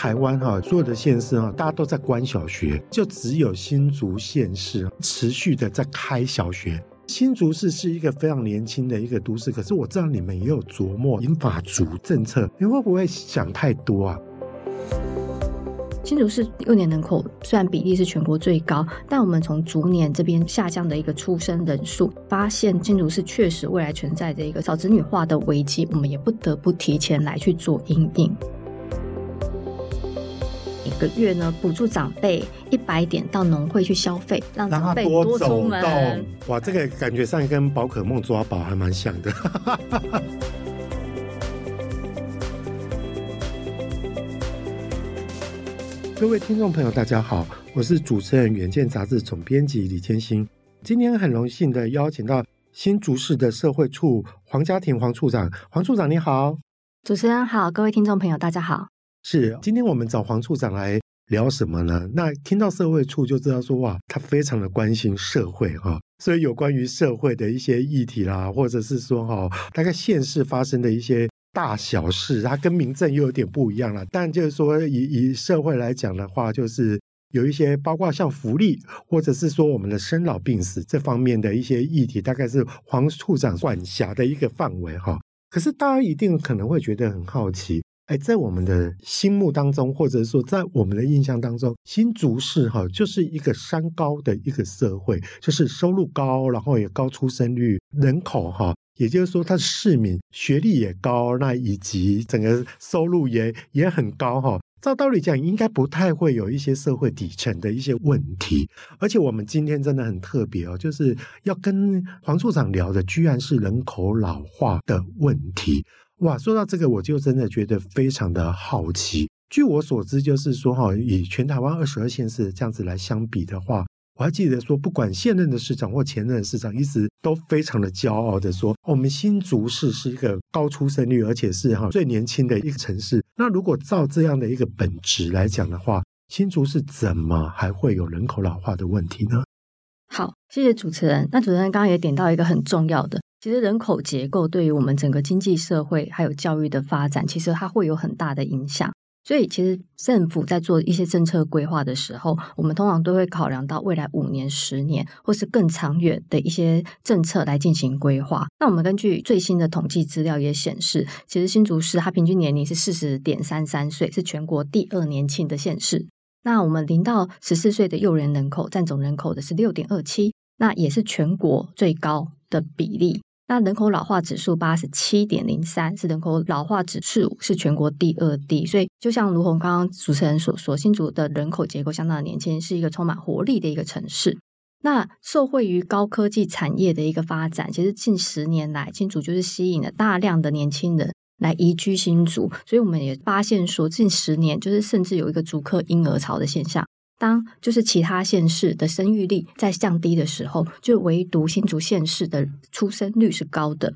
台湾哈所有的县市哈，大家都在关小学，就只有新竹县市持续的在开小学。新竹市是一个非常年轻的一个都市，可是我知道你们也有琢磨引法族政策，你会不会想太多啊？新竹市幼年人口虽然比例是全国最高，但我们从逐年这边下降的一个出生人数，发现新竹市确实未来存在着一个少子女化的危机，我们也不得不提前来去做因应。一个月呢，补助长辈一百点到农会去消费，让长辈多出门。哇，这个感觉上跟宝可梦抓宝还蛮像的。各位听众朋友，大家好，我是主持人《远见》杂志总编辑李千兴。今天很荣幸的邀请到新竹市的社会处黄家庭黄处长，黄处长你好，主持人好，各位听众朋友大家好。是，今天我们找黄处长来聊什么呢？那听到社会处就知道说哇，他非常的关心社会哈，所以有关于社会的一些议题啦，或者是说哈，大概县市发生的一些。大小事，它跟民政又有点不一样了。但就是说以，以以社会来讲的话，就是有一些包括像福利，或者是说我们的生老病死这方面的一些议题，大概是黄处长管辖的一个范围哈。可是大家一定可能会觉得很好奇，哎，在我们的心目当中，或者说在我们的印象当中，新竹市哈就是一个山高的一个社会，就是收入高，然后也高出生率，人口哈。也就是说，他的市民学历也高，那以及整个收入也也很高哈。照道理讲，应该不太会有一些社会底层的一些问题。而且我们今天真的很特别哦，就是要跟黄处长聊的，居然是人口老化的问题。哇，说到这个，我就真的觉得非常的好奇。据我所知，就是说哈，以全台湾二十二县市这样子来相比的话。我还记得说，不管现任的市长或前任的市长，一直都非常的骄傲的说，我们新竹市是一个高出生率，而且是哈最年轻的一个城市。那如果照这样的一个本质来讲的话，新竹市怎么还会有人口老化的问题呢？好，谢谢主持人。那主持人刚刚也点到一个很重要的，其实人口结构对于我们整个经济社会还有教育的发展，其实它会有很大的影响。所以，其实政府在做一些政策规划的时候，我们通常都会考量到未来五年、十年，或是更长远的一些政策来进行规划。那我们根据最新的统计资料也显示，其实新竹市它平均年龄是四十点三三岁，是全国第二年轻的县市。那我们零到十四岁的幼人人口占总人口的是六点二七，那也是全国最高的比例。那人口老化指数八十七点零三，是人口老化指数是全国第二低，所以就像如同刚刚主持人所说，新竹的人口结构相当的年轻，是一个充满活力的一个城市。那受惠于高科技产业的一个发展，其实近十年来，新竹就是吸引了大量的年轻人来移居新竹，所以我们也发现说，近十年就是甚至有一个竹科婴儿潮的现象。当就是其他县市的生育率在降低的时候，就唯独新竹县市的出生率是高的。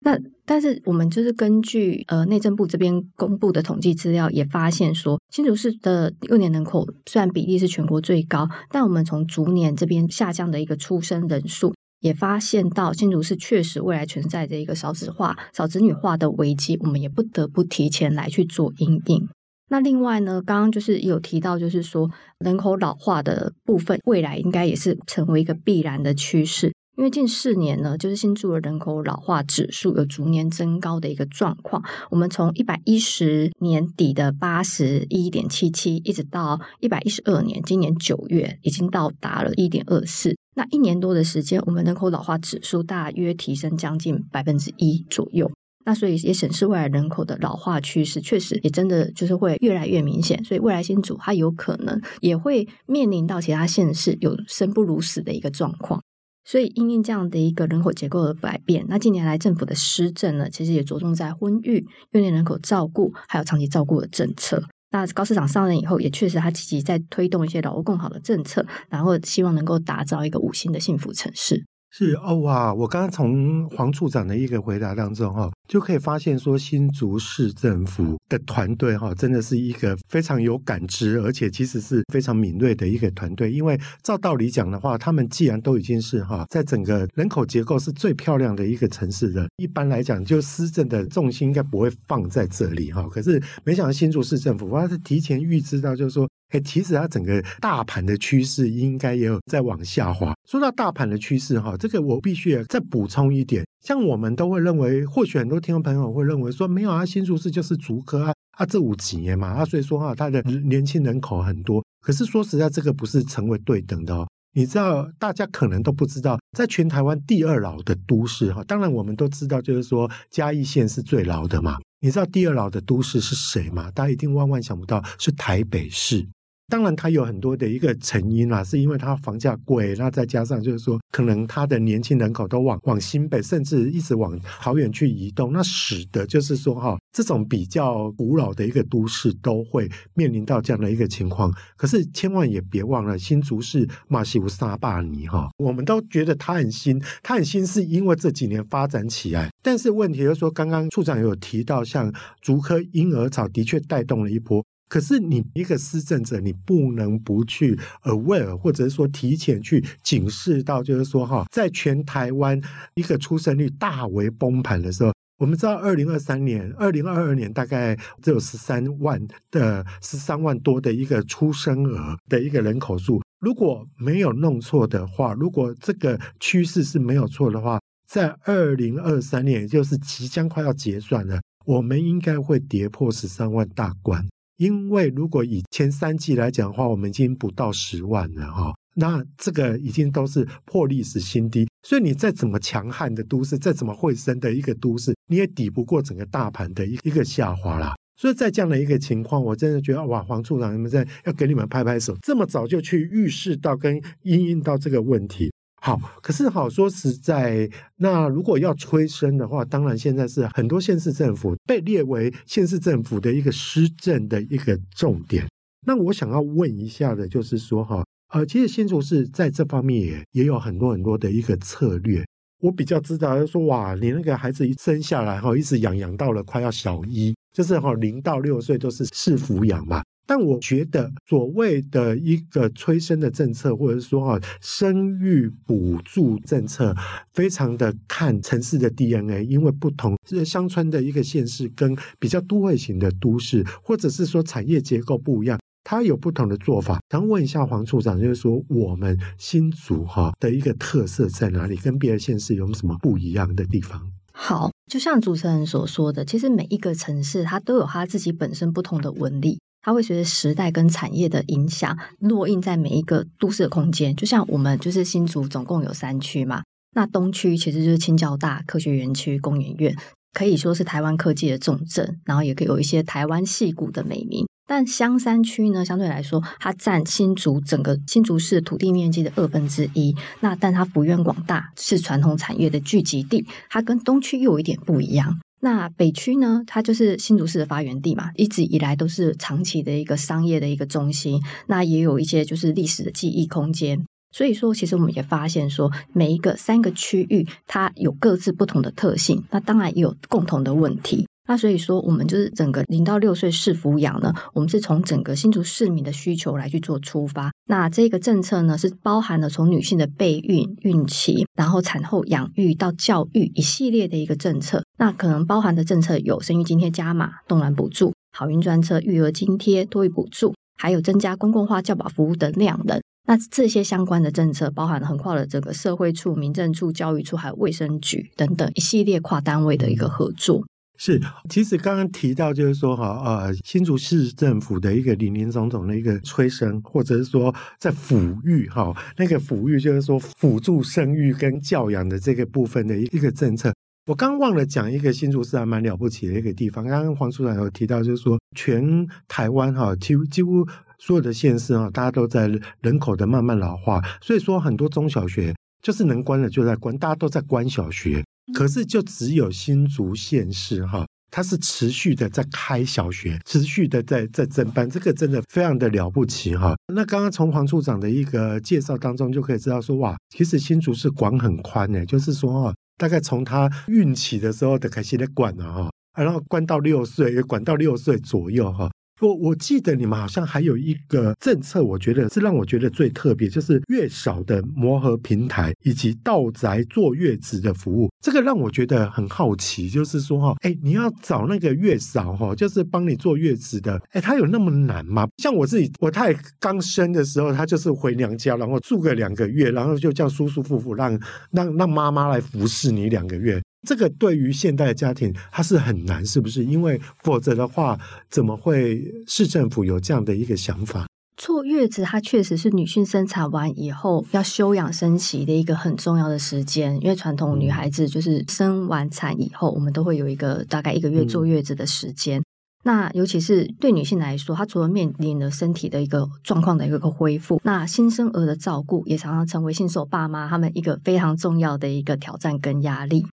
那但是我们就是根据呃内政部这边公布的统计资料，也发现说新竹市的幼年人口虽然比例是全国最高，但我们从逐年这边下降的一个出生人数，也发现到新竹市确实未来存在着一个少子化、少子女化的危机，我们也不得不提前来去做因应。那另外呢，刚刚就是有提到，就是说人口老化的部分，未来应该也是成为一个必然的趋势。因为近四年呢，就是新竹的人口老化指数有逐年增高的一个状况。我们从一百一十年底的八十一点七七，一直到一百一十二年，今年九月已经到达了一点二四。那一年多的时间，我们人口老化指数大约提升将近百分之一左右。那所以也显示未来人口的老化趋势，确实也真的就是会越来越明显。所以未来新竹它有可能也会面临到其他县市有生不如死的一个状况。所以因应这样的一个人口结构的改变，那近年来政府的施政呢，其实也着重在婚育、幼年人口照顾还有长期照顾的政策。那高市长上任以后，也确实他积极在推动一些劳工更好的政策，然后希望能够打造一个五星的幸福城市。是哦哇！我刚刚从黄处长的一个回答当中哈，就可以发现说新竹市政府的团队哈，真的是一个非常有感知，而且其实是非常敏锐的一个团队。因为照道理讲的话，他们既然都已经是哈，在整个人口结构是最漂亮的一个城市的，一般来讲，就施政的重心应该不会放在这里哈。可是没想到新竹市政府，他是提前预知到，就是说。其实它整个大盘的趋势应该也有在往下滑。说到大盘的趋势哈，这个我必须再补充一点。像我们都会认为，或许很多听众朋友会认为说，没有啊，新竹市就是竹科啊，啊这五几年嘛，啊所以说哈，它的年轻人口很多。可是说实在，这个不是成为对等的哦。你知道，大家可能都不知道，在全台湾第二老的都市哈，当然我们都知道，就是说嘉义县是最老的嘛。你知道第二老的都市是谁吗？大家一定万万想不到，是台北市。当然，它有很多的一个成因啦，是因为它房价贵，那再加上就是说，可能它的年轻人口都往往新北，甚至一直往桃园去移动，那使得就是说哈，这种比较古老的一个都市都会面临到这样的一个情况。可是千万也别忘了，新竹市马西乌沙坝尼哈，我们都觉得它很新，它很新是因为这几年发展起来。但是问题就是说，刚刚处长有提到，像竹科婴儿潮的确带动了一波。可是你一个施政者，你不能不去 aware，或者是说提前去警示到，就是说哈，在全台湾一个出生率大为崩盘的时候，我们知道二零二三年、二零二二年大概只有十三万的十三万多的一个出生额的一个人口数，如果没有弄错的话，如果这个趋势是没有错的话，在二零二三年，也就是即将快要结算了，我们应该会跌破十三万大关。因为如果以前三季来讲的话，我们已经不到十万了哈，那这个已经都是破历史新低。所以你再怎么强悍的都市，再怎么会升的一个都市，你也抵不过整个大盘的一一个下滑啦。所以在这样的一个情况，我真的觉得哇，黄处长你们在要给你们拍拍手，这么早就去预示到跟应应到这个问题。好，可是好说实在，那如果要催生的话，当然现在是很多县市政府被列为县市政府的一个施政的一个重点。那我想要问一下的，就是说哈，呃，其实新竹市在这方面也也有很多很多的一个策略。我比较知道，就是说哇，你那个孩子一生下来哈，一直养养到了快要小一，就是哈零到六岁都是市抚养嘛。但我觉得所谓的一个催生的政策，或者是说啊生育补助政策，非常的看城市的 DNA，因为不同乡村的一个县市跟比较都会型的都市，或者是说产业结构不一样，它有不同的做法。想问一下黄处长，就是说我们新竹哈的一个特色在哪里？跟别的县市有什么不一样的地方？好，就像主持人所说的，其实每一个城市它都有它自己本身不同的纹理。它会随着时代跟产业的影响，落印在每一个都市的空间。就像我们就是新竹总共有三区嘛，那东区其实就是清教大、科学园区、工研院，可以说是台湾科技的重镇，然后也可以有一些台湾戏谷的美名。但香山区呢，相对来说，它占新竹整个新竹市土地面积的二分之一。那但它幅员广大，是传统产业的聚集地，它跟东区又有一点不一样。那北区呢，它就是新竹市的发源地嘛，一直以来都是长期的一个商业的一个中心。那也有一些就是历史的记忆空间。所以说，其实我们也发现说，每一个三个区域它有各自不同的特性，那当然也有共同的问题。那所以说，我们就是整个零到六岁市府养呢，我们是从整个新竹市民的需求来去做出发。那这个政策呢，是包含了从女性的备孕、孕期，然后产后养育到教育一系列的一个政策。那可能包含的政策有生育津贴加码、冻卵补助、好运专车、育儿津贴、托育补助，还有增加公共化教保服务等量能。那这些相关的政策，包含横跨了整个社会处、民政处、教育处，还有卫生局等等一系列跨单位的一个合作。是，其实刚刚提到就是说哈，呃，新竹市政府的一个林林总总的一个催生，或者是说在抚育哈，那个抚育就是说辅助生育跟教养的这个部分的一个政策。我刚忘了讲一个新竹市还蛮了不起的一个地方，刚刚黄处长有提到，就是说全台湾哈，几乎几乎所有的县市哈，大家都在人口的慢慢老化，所以说很多中小学就是能关的就在关，大家都在关小学。可是，就只有新竹县市哈，它是持续的在开小学，持续的在在增班，这个真的非常的了不起哈。那刚刚从黄处长的一个介绍当中就可以知道说，哇，其实新竹是管很宽诶，就是说哈，大概从他孕期的时候就开始在管了哈，然后管到六岁，管到六岁左右哈。我我记得你们好像还有一个政策，我觉得是让我觉得最特别，就是月嫂的磨合平台以及到宅坐月子的服务。这个让我觉得很好奇，就是说哈，哎，你要找那个月嫂哈，就是帮你坐月子的，哎，他有那么难吗？像我自己，我太刚生的时候，他就是回娘家，然后住个两个月，然后就这样舒舒服服让让让妈妈来服侍你两个月。这个对于现代家庭，它是很难，是不是？因为否则的话，怎么会市政府有这样的一个想法？坐月子，它确实是女性生产完以后要休养生息的一个很重要的时间。因为传统女孩子就是生完产以后，我们都会有一个大概一个月坐月子的时间。那尤其是对女性来说，她除了面临了身体的一个状况的一个恢复，那新生儿的照顾也常常成为新手爸妈他们一个非常重要的一个挑战跟压力。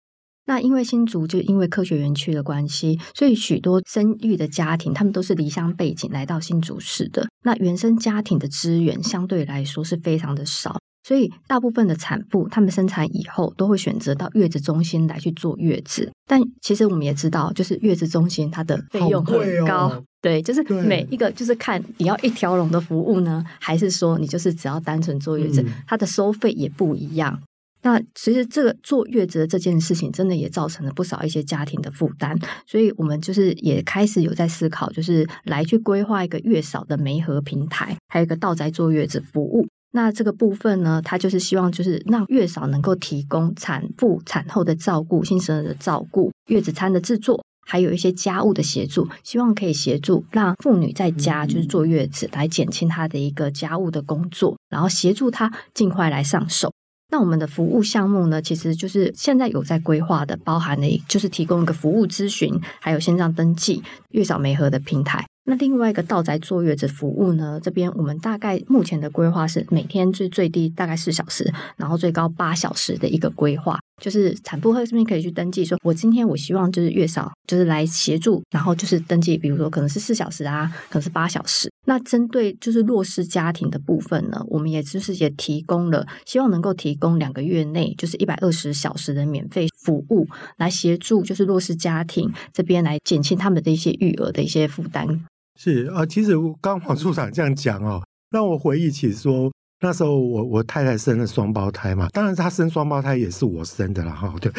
那因为新竹就因为科学园区的关系，所以许多生育的家庭，他们都是离乡背景来到新竹市的。那原生家庭的资源相对来说是非常的少，所以大部分的产妇，他们生产以后都会选择到月子中心来去坐月子。但其实我们也知道，就是月子中心它的费用很高，哦、对，就是每一个就是看你要一条龙的服务呢，还是说你就是只要单纯坐月子，嗯、它的收费也不一样。那其实这个坐月子的这件事情，真的也造成了不少一些家庭的负担，所以我们就是也开始有在思考，就是来去规划一个月嫂的媒合平台，还有一个到宅坐月子服务。那这个部分呢，它就是希望就是让月嫂能够提供产妇产后的照顾、新生儿的照顾、月子餐的制作，还有一些家务的协助，希望可以协助让妇女在家就是坐月子，来减轻她的一个家务的工作，然后协助她尽快来上手。那我们的服务项目呢，其实就是现在有在规划的，包含了就是提供一个服务咨询，还有线上登记、月嫂媒合的平台。那另外一个到宅坐月子服务呢，这边我们大概目前的规划是每天是最低大概四小时，然后最高八小时的一个规划。就是产妇会这边可以去登记说，说我今天我希望就是月嫂就是来协助，然后就是登记，比如说可能是四小时啊，可能是八小时。那针对就是弱势家庭的部分呢，我们也就是也提供了，希望能够提供两个月内就是一百二十小时的免费服务，来协助就是弱势家庭这边来减轻他们的一些育儿的一些负担。是啊，其实刚刚黄处长这样讲哦，让我回忆起说。那时候我我太太生了双胞胎嘛，当然她生双胞胎也是我生的啦哈，对，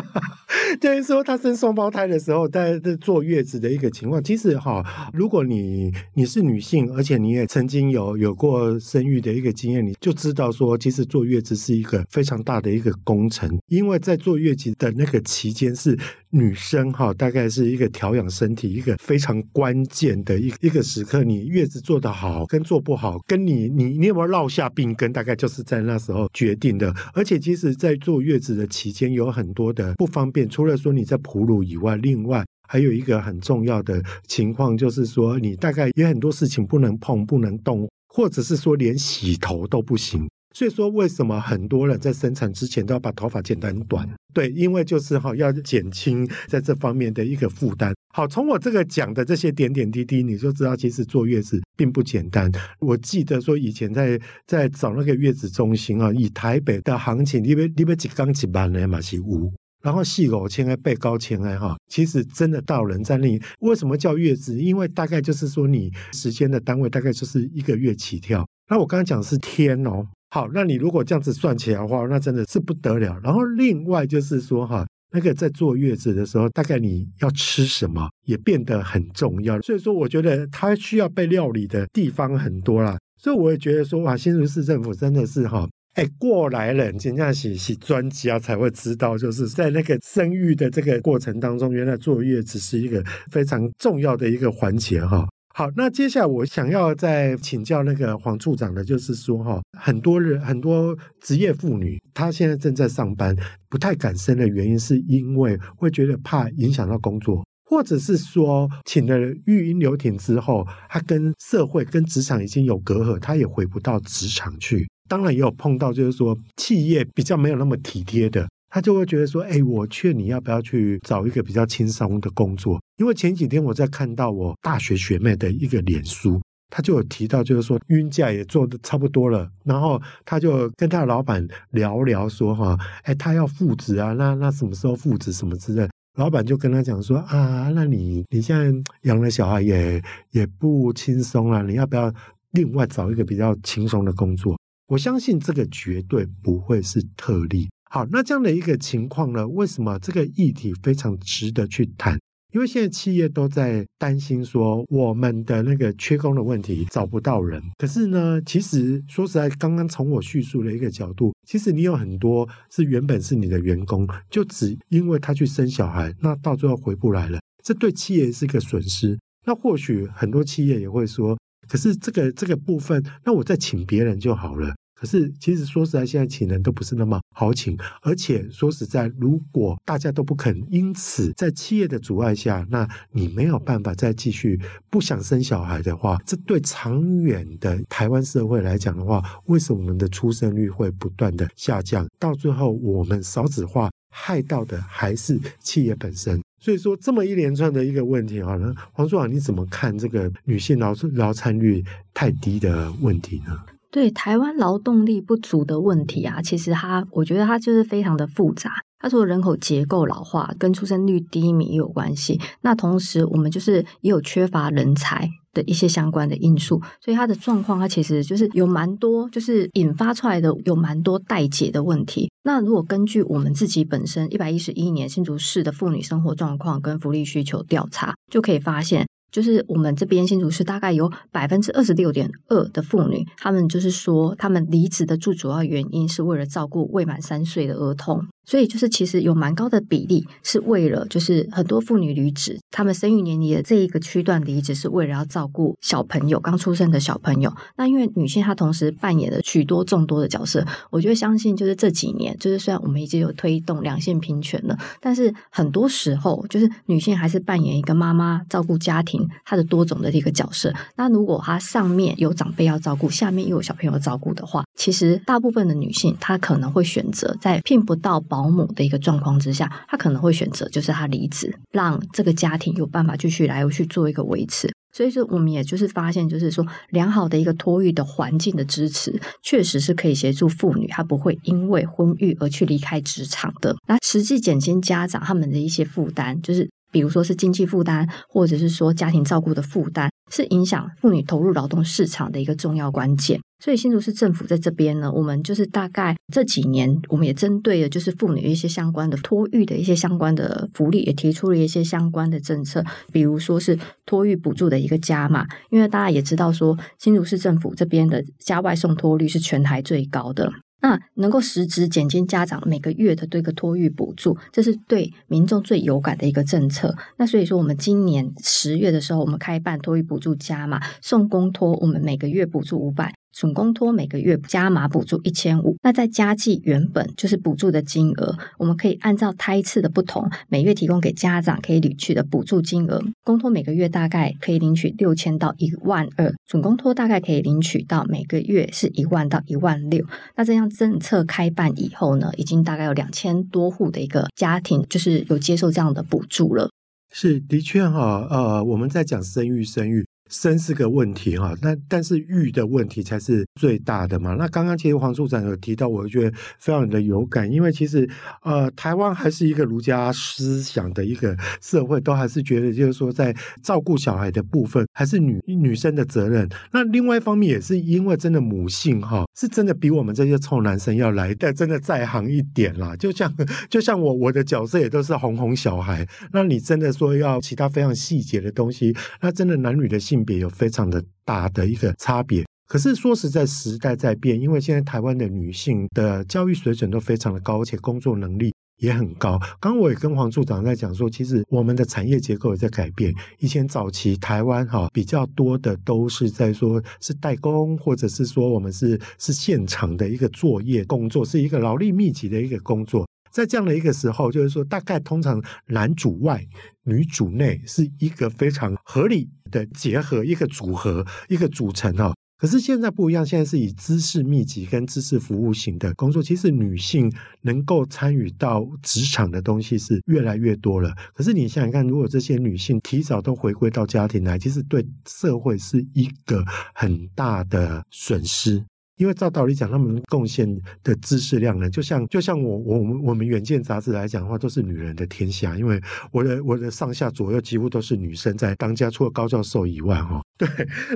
就是说她生双胞胎的时候在在坐月子的一个情况，其实哈，如果你你是女性，而且你也曾经有有过生育的一个经验，你就知道说，其实坐月子是一个非常大的一个工程，因为在坐月子的那个期间是女生哈，大概是一个调养身体一个非常关键的一一个时刻，你月子做得好跟做不好，跟你你你有没有落下病根，大概就是在那时候决定的。而且，其实，在坐月子的期间，有很多的不方便。除了说你在哺乳以外，另外还有一个很重要的情况，就是说你大概有很多事情不能碰、不能动，或者是说连洗头都不行。所以说，为什么很多人在生产之前都要把头发剪得很短？对，因为就是哈，要减轻在这方面的一个负担。好，从我这个讲的这些点点滴滴，你就知道其实坐月子并不简单。我记得说以前在在找那个月子中心啊，以台北的行情，你别你别几刚几万的嘛是五，然后细狗千哎背高千哎哈，其实真的到人在那里。为什么叫月子？因为大概就是说你时间的单位大概就是一个月起跳。那我刚刚讲的是天哦。好，那你如果这样子算起来的话，那真的是不得了。然后另外就是说哈，那个在坐月子的时候，大概你要吃什么也变得很重要。所以说，我觉得它需要被料理的地方很多啦。所以我也觉得说，哇，新竹市政府真的是哈，哎，过来人，真正是是专家才会知道，就是在那个生育的这个过程当中，原来坐月子是一个非常重要的一个环节哈。好，那接下来我想要再请教那个黄处长的，就是说哈，很多人很多职业妇女，她现在正在上班，不太敢生的原因，是因为会觉得怕影响到工作，或者是说请了育婴留停之后，她跟社会跟职场已经有隔阂，她也回不到职场去。当然也有碰到，就是说企业比较没有那么体贴的。他就会觉得说，哎，我劝你要不要去找一个比较轻松的工作？因为前几天我在看到我大学学妹的一个脸书，她就有提到，就是说孕假也做得差不多了，然后他就跟他的老板聊聊说，哈，哎，他要复职啊，那那什么时候复职什么之类。老板就跟他讲说啊，那你你现在养了小孩也也不轻松了，你要不要另外找一个比较轻松的工作？我相信这个绝对不会是特例。好，那这样的一个情况呢，为什么这个议题非常值得去谈？因为现在企业都在担心说，我们的那个缺工的问题找不到人。可是呢，其实说实在，刚刚从我叙述的一个角度，其实你有很多是原本是你的员工，就只因为他去生小孩，那到最后回不来了，这对企业是一个损失。那或许很多企业也会说，可是这个这个部分，那我再请别人就好了。可是，其实说实在，现在请人都不是那么好请，而且说实在，如果大家都不肯，因此在企业的阻碍下，那你没有办法再继续不想生小孩的话，这对长远的台湾社会来讲的话，为什么我们的出生率会不断的下降？到最后，我们少子化害到的还是企业本身。所以说，这么一连串的一个问题啊，那黄处长你怎么看这个女性劳劳参率太低的问题呢？对台湾劳动力不足的问题啊，其实它，我觉得它就是非常的复杂。它除了人口结构老化跟出生率低迷有关系，那同时我们就是也有缺乏人才的一些相关的因素，所以它的状况它其实就是有蛮多，就是引发出来的有蛮多待解的问题。那如果根据我们自己本身一百一十一年新竹市的妇女生活状况跟福利需求调查，就可以发现。就是我们这边新竹市大概有百分之二十六点二的妇女，她们就是说，她们离职的最主要原因是为了照顾未满三岁的儿童。所以就是其实有蛮高的比例是为了，就是很多妇女离职，她们生育年龄的这一个区段离职是为了要照顾小朋友，刚出生的小朋友。那因为女性她同时扮演了许多众多的角色，我觉得相信就是这几年，就是虽然我们已经有推动两性平权了，但是很多时候就是女性还是扮演一个妈妈照顾家庭她的多种的一个角色。那如果她上面有长辈要照顾，下面又有小朋友照顾的话，其实大部分的女性她可能会选择在聘不到。保姆的一个状况之下，他可能会选择就是他离职，让这个家庭有办法继续来去做一个维持。所以说，我们也就是发现，就是说良好的一个托育的环境的支持，确实是可以协助妇女，她不会因为婚育而去离开职场的。那实际减轻家长他们的一些负担，就是。比如说是经济负担，或者是说家庭照顾的负担，是影响妇女投入劳动市场的一个重要关键。所以新竹市政府在这边呢，我们就是大概这几年，我们也针对了就是妇女一些相关的托育的一些相关的福利，也提出了一些相关的政策，比如说是托育补助的一个加码，因为大家也知道说新竹市政府这边的家外送托率是全台最高的。那能够实质减轻家长每个月的这个托育补助，这是对民众最有感的一个政策。那所以说，我们今年十月的时候，我们开办托育补助加码，送公托，我们每个月补助五百。准公托每个月加码补助一千五，那再加计原本就是补助的金额，我们可以按照胎次的不同，每月提供给家长可以领取的补助金额。公托每个月大概可以领取六千到一万二，准公托大概可以领取到每个月是一万到一万六。那这样政策开办以后呢，已经大概有两千多户的一个家庭就是有接受这样的补助了。是的确哈，呃，我们在讲生育生育。生是个问题哈，那但是育的问题才是最大的嘛。那刚刚其实黄处长有提到，我觉得非常的有感，因为其实呃，台湾还是一个儒家思想的一个社会，都还是觉得就是说，在照顾小孩的部分还是女女生的责任。那另外一方面也是因为真的母性哈，是真的比我们这些臭男生要来的真的在行一点啦。就像就像我我的角色也都是哄哄小孩，那你真的说要其他非常细节的东西，那真的男女的性。别有非常的大的一个差别，可是说实在，时代在变，因为现在台湾的女性的教育水准都非常的高，而且工作能力也很高。刚我也跟黄处长在讲说，其实我们的产业结构也在改变。以前早期台湾哈比较多的都是在说是代工，或者是说我们是是现场的一个作业工作，是一个劳力密集的一个工作。在这样的一个时候，就是说，大概通常男主外，女主内是一个非常合理的结合，一个组合，一个组成哦。可是现在不一样，现在是以知识密集跟知识服务型的工作，其实女性能够参与到职场的东西是越来越多了。可是你想想看，如果这些女性提早都回归到家庭来，其实对社会是一个很大的损失。因为照道理讲，他们贡献的知识量呢，就像就像我我我们远见杂志来讲的话，都是女人的天下。因为我的我的上下左右几乎都是女生在当家，除了高教授以外，哈，对。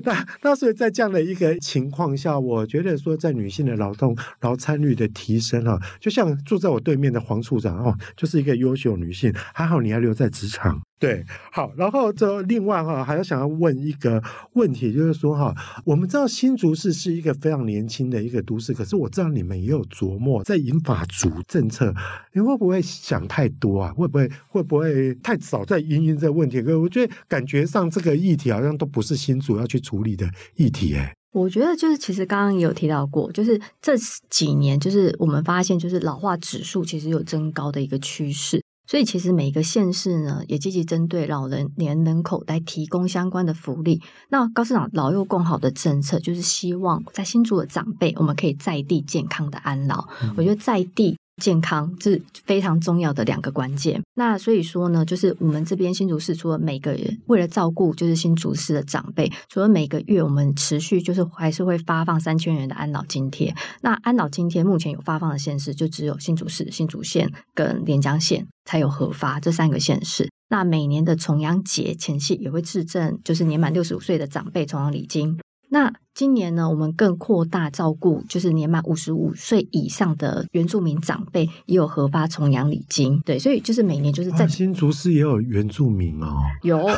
那那所以在这样的一个情况下，我觉得说，在女性的劳动劳参率的提升哈，就像坐在我对面的黄处长哦，就是一个优秀女性，还好你还留在职场。对，好，然后这另外哈，还要想要问一个问题，就是说哈，我们知道新竹市是一个非常年轻的一个都市，可是我知道你们也有琢磨在引法族政策，你会不会想太多啊？会不会会不会太早在因应这个问题？可我觉得感觉上这个议题好像都不是新竹要去处理的议题，哎，我觉得就是其实刚刚也有提到过，就是这几年就是我们发现就是老化指数其实有增高的一个趋势。所以，其实每个县市呢，也积极针对老人年人口来提供相关的福利。那高市长老幼共好的政策，就是希望在新竹的长辈，我们可以在地健康的安老。嗯、我觉得在地。健康是非常重要的两个关键。那所以说呢，就是我们这边新竹市除了每个人为了照顾就是新竹市的长辈，除了每个月我们持续就是还是会发放三千元的安老津贴。那安老津贴目前有发放的县市就只有新竹市、新竹县跟连江县才有核发这三个县市。那每年的重阳节前夕也会致赠，就是年满六十五岁的长辈重阳礼金。那今年呢，我们更扩大照顾，就是年满五十五岁以上的原住民长辈，也有核发重阳礼金。对，所以就是每年就是在、啊、新竹市也有原住民哦，有。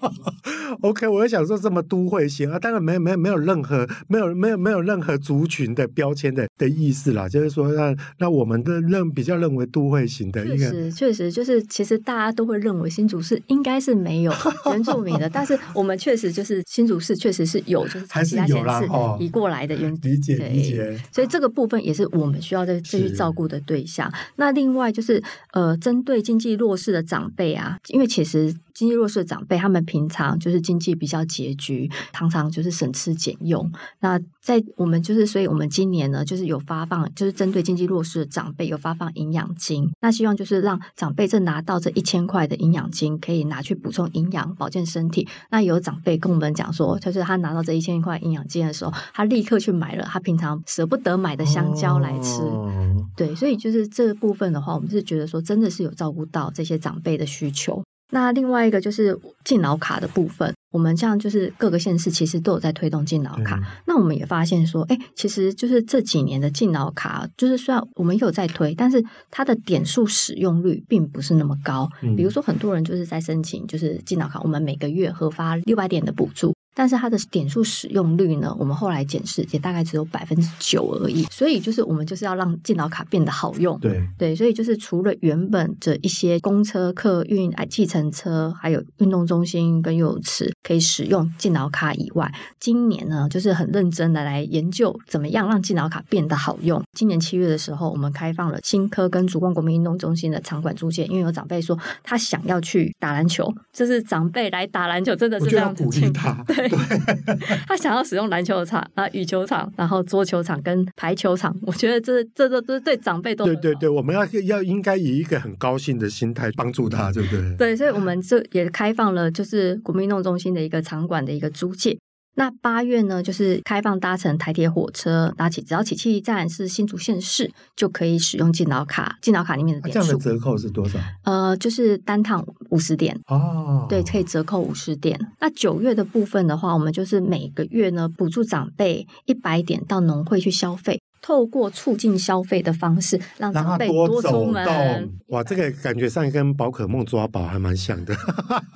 OK，我也想说这么都会型啊，当然没有没有没有任何没有没有没有任何族群的标签的的意思啦，就是说那那我们的认比较认为都会型的一个，确实确实就是其实大家都会认为新竹市应该是没有 原住民的，但是我们确实就是新竹市确实是有，就是还是。有啦，移过来的原理解理解，所以这个部分也是我们需要再继续照顾的对象。那另外就是呃，针对经济弱势的长辈啊，因为其实。经济弱势的长辈，他们平常就是经济比较拮据，常常就是省吃俭用。那在我们就是，所以我们今年呢，就是有发放，就是针对经济弱势的长辈有发放营养金。那希望就是让长辈这拿到这一千块的营养金，可以拿去补充营养，保健身体。那有长辈跟我们讲说，就是他拿到这一千块营养金的时候，他立刻去买了他平常舍不得买的香蕉来吃。哦、对，所以就是这部分的话，我们是觉得说，真的是有照顾到这些长辈的需求。那另外一个就是敬老卡的部分，我们像就是各个县市其实都有在推动敬老卡。嗯、那我们也发现说，哎，其实就是这几年的敬老卡，就是虽然我们有在推，但是它的点数使用率并不是那么高。嗯、比如说，很多人就是在申请就是敬老卡，我们每个月核发六百点的补助。但是它的点数使用率呢，我们后来检视也大概只有百分之九而已。所以就是我们就是要让敬老卡变得好用。对对，所以就是除了原本的一些公车、客运、哎计程车，还有运动中心跟游泳池可以使用敬老卡以外，今年呢就是很认真的来研究怎么样让敬老卡变得好用。今年七月的时候，我们开放了新科跟竹光国民运动中心的场馆租借，因为有长辈说他想要去打篮球，就是长辈来打篮球真的是这样子。鼓励他。对。对 他想要使用篮球场啊、羽球场，然后桌球场跟排球场，我觉得这这都都对长辈都对对对，我们要要应该以一个很高兴的心态帮助他，对不对？对，所以我们这也开放了，就是国民运动中心的一个场馆的一个租借。那八月呢，就是开放搭乘台铁火车，搭起只要起讫站是新竹县市，就可以使用敬老卡。敬老卡里面的点数，这样的折扣是多少？呃，就是单趟五十点哦，对，可以折扣五十点。那九月的部分的话，我们就是每个月呢补助长辈一百点到农会去消费。透过促进消费的方式，让长辈多出门。哇，这个感觉上跟宝可梦抓宝还蛮像的，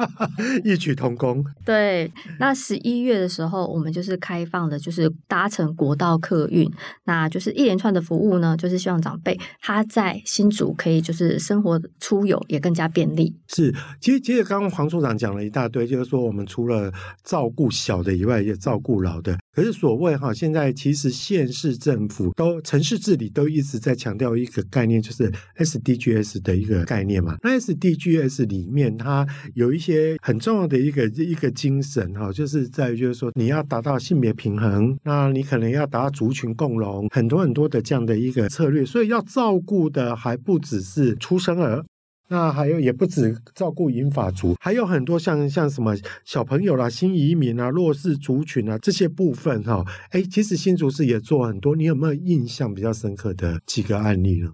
异曲同工。对，那十一月的时候，我们就是开放的，就是搭乘国道客运，那就是一连串的服务呢，就是希望长辈他在新竹可以就是生活出游也更加便利。是，其实其实刚刚黄处长讲了一大堆，就是说我们除了照顾小的以外，也照顾老的。可是所谓哈，现在其实县市政府都城市治理都一直在强调一个概念，就是 SDGs 的一个概念嘛。那 SDGs 里面它有一些很重要的一个一个精神哈，就是在于就是说你要达到性别平衡，那你可能要达到族群共荣，很多很多的这样的一个策略，所以要照顾的还不只是出生儿。那还有也不止照顾银发族，还有很多像像什么小朋友啦、新移民啊、弱势族群啊这些部分哈。哎，其实新竹市也做很多，你有没有印象比较深刻的几个案例呢？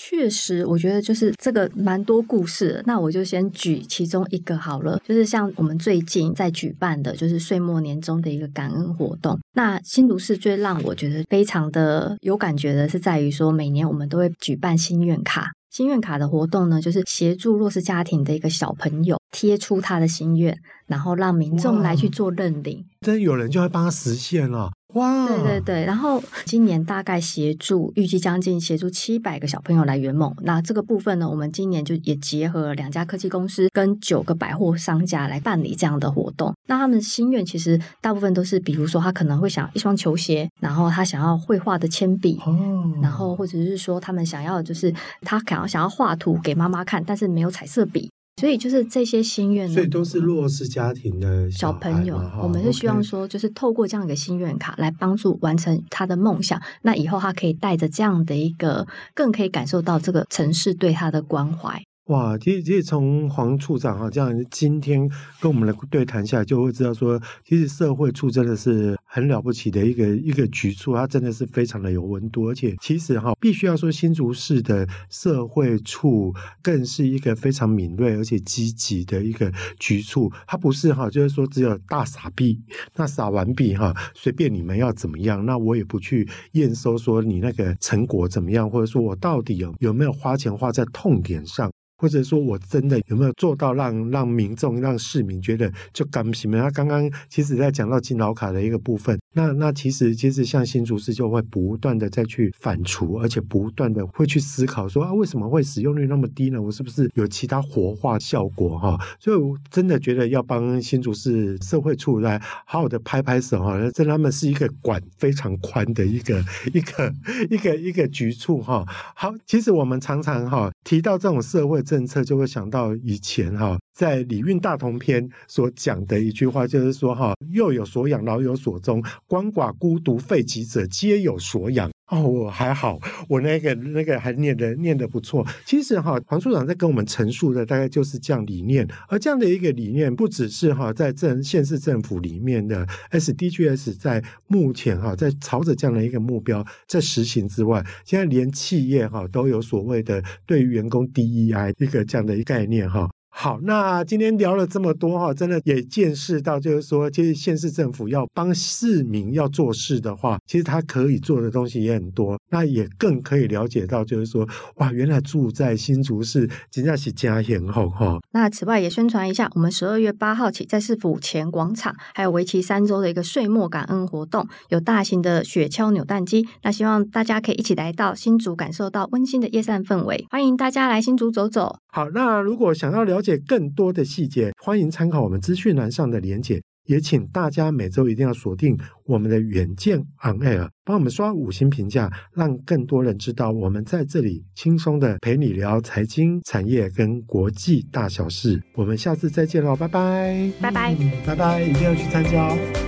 确实，我觉得就是这个蛮多故事。那我就先举其中一个好了，就是像我们最近在举办的，就是岁末年终的一个感恩活动。那新竹市最让我觉得非常的有感觉的是，在于说每年我们都会举办心愿卡。心愿卡的活动呢，就是协助弱势家庭的一个小朋友贴出他的心愿，然后让民众来去做认领。真有人就会帮他实现了。哇，对对对，然后今年大概协助预计将近协助七百个小朋友来圆梦。那这个部分呢，我们今年就也结合了两家科技公司跟九个百货商家来办理这样的活动。那他们的心愿其实大部分都是，比如说他可能会想一双球鞋，然后他想要绘画的铅笔，哦，然后或者是说他们想要就是他想要想要画图给妈妈看，但是没有彩色笔。所以就是这些心愿，所以都是弱势家庭的小，小朋友。我们是希望说，就是透过这样一个心愿卡来帮助完成他的梦想。那以后他可以带着这样的一个，更可以感受到这个城市对他的关怀。哇，其实其实从黄处长哈这样今天跟我们的对谈下来，就会知道说，其实社会处真的是很了不起的一个一个局处，它真的是非常的有温度，而且其实哈必须要说新竹市的社会处更是一个非常敏锐而且积极的一个局处，它不是哈就是说只有大傻逼，那傻完币哈随便你们要怎么样，那我也不去验收说你那个成果怎么样，或者说我到底有有没有花钱花在痛点上。或者说我真的有没有做到让让民众、让市民觉得就甘心？他刚刚其实在讲到敬老卡的一个部分，那那其实其实像新竹市就会不断的再去反刍，而且不断的会去思考说啊，为什么会使用率那么低呢？我是不是有其他活化效果哈？所以我真的觉得要帮新竹市社会处来好好的拍拍手哈，这他们是一个管非常宽的一个一个一个一个局处哈。好，其实我们常常哈提到这种社会。政策就会想到以前哈，在《礼运大同篇》所讲的一句话，就是说哈，幼有所养，老有所终，鳏寡孤独废疾者，皆有所养。哦，我还好，我那个那个还念得念得不错。其实哈，黄处长在跟我们陈述的大概就是这样理念，而这样的一个理念，不只是哈在政县市政府里面的 SDGs 在目前哈在朝着这样的一个目标在实行之外，现在连企业哈都有所谓的对于员工 DEI 一个这样的一个概念哈。好，那今天聊了这么多哈，真的也见识到，就是说，其实县市政府要帮市民要做事的话，其实他可以做的东西也很多。那也更可以了解到，就是说，哇，原来住在新竹市真的是家贤后哈。那此外也宣传一下，我们十二月八号起，在市府前广场还有为期三周的一个岁末感恩活动，有大型的雪橇扭蛋机。那希望大家可以一起来到新竹，感受到温馨的夜散氛围。欢迎大家来新竹走走。好，那如果想要了解更多的细节，欢迎参考我们资讯栏上的连结。也请大家每周一定要锁定我们的远见 On Air，帮我们刷五星评价，让更多人知道我们在这里轻松的陪你聊财经、产业跟国际大小事。我们下次再见喽，拜拜，拜拜，拜拜，一定要去参加哦。